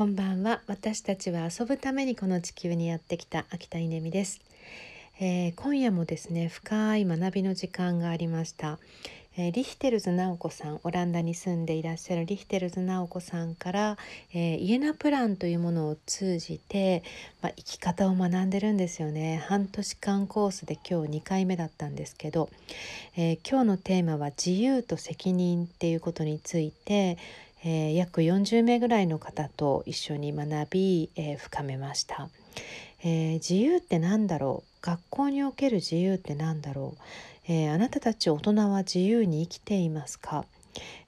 こんばんは。私たちは遊ぶためにこの地球にやってきた秋田稲美です、えー、今夜もですね深い学びの時間がありました、えー、リヒテルズ直子さんオランダに住んでいらっしゃるリヒテルズ直子さんから、えー、イエナプランというものを通じて、まあ、生き方を学んでるんですよね。半年間コースで今日2回目だったんですけど、え今日のテーマは自由と責任っていうことについてえー、約40名ぐらいの方と一緒に学び、えー、深めました、えー、自由って何だろう？学校における自由って何だろう、えあなたたち大人は自由に生きていますか？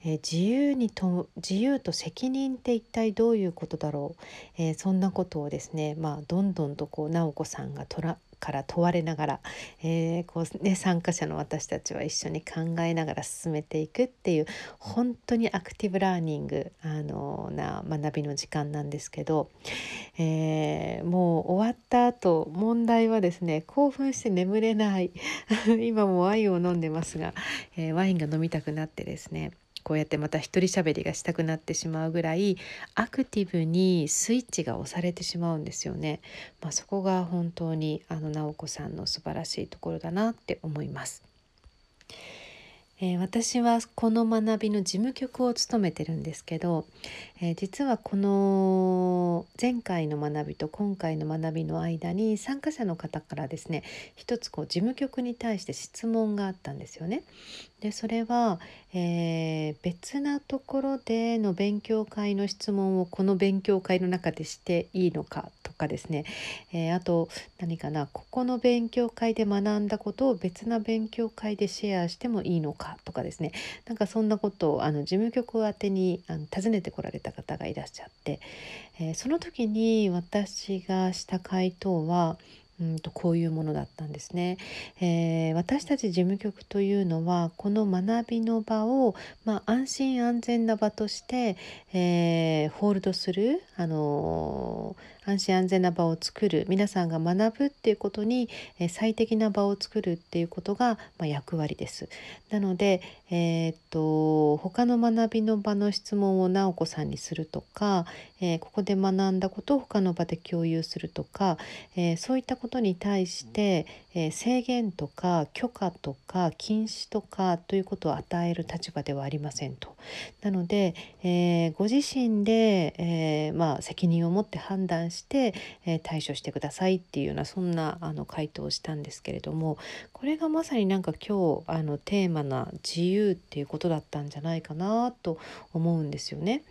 え自由にと自由と責任って一体どういうことだろう、えそんなことをですね、まあ、どんどんとこう直子さんがとらから問われながら、えー、こうね、参加者の私たちは一緒に考えながら進めていくっていう本当にアクティブラーニングあのな学びの時間なんですけど、えー、もう終わった後問題はですね興奮して眠れない。今もワインを飲んでますが、えー、ワインが飲みたくなってですね。こうやってまた一人喋りがしたくなってしまうぐらいアクティブにスイッチが押されてしまうんですよね。まあ、そこが本当にあの直子さんの素晴らしいところだなって思います。えー、私はこの学びの事務局を務めてるんですけど、えー、実はこの前回の学びと今回の学びの間に参加者の方からですね一つこう事務局に対して質問があったんですよね。でそれは、えー、別なところでの勉強会の質問をこの勉強会の中でしていいのかとかですね、え、あと何かなここの勉強会で学んだことを別な勉強会でシェアしてもいいのかとかですね。なんかそんなことをあの事務局宛てにあの訪ねてこられた方がいらっしゃって、えー、その時に私がした回答は「うんとこういうものだったんですね、えー、私たち事務局というのはこの学びの場を、まあ、安心安全な場として、えー、ホールドする、あのー安心安全な場を作る皆さんが学ぶっていうことに、え最適な場を作るっていうことが、まあ、役割です。なので、えー、っと他の学びの場の質問を直子さんにするとか、えー、ここで学んだことを他の場で共有するとか、えー、そういったことに対して、え制限とか許可とか禁止とかということを与える立場ではありませんと。なので、えーご自身で、えまあ、責任を持って判断して、え対処してくださいっていうようなそんなあの回答をしたんですけれどもこれがまさになんか今日あのテーマな自由っていうことだったんじゃないかなと思うんですよね。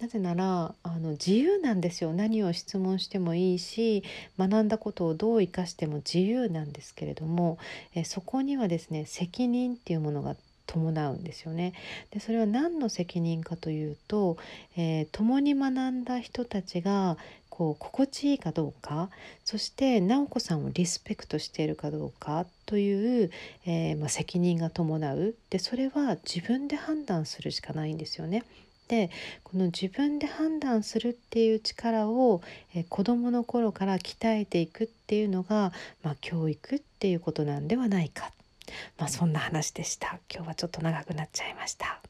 なぜならあの自由なんですよ何を質問してもいいし学んだことをどう生かしても自由なんですけれどもえそこにはですね責任っていうものが伴うんですよね。でそれは何の責任かというと、えー、共に学んだ人たちがこう心地いいかどうかそして直子さんをリスペクトしているかどうかという、えー、まあ、責任が伴うでそれは自分で判断するしかないんですよね。でこの自分で判断するっていう力を、えー、子どもの頃から鍛えていくっていうのが、まあ、教育っていうことなんではないか、まあ、そんな話でした今日はちょっと長くなっちゃいました。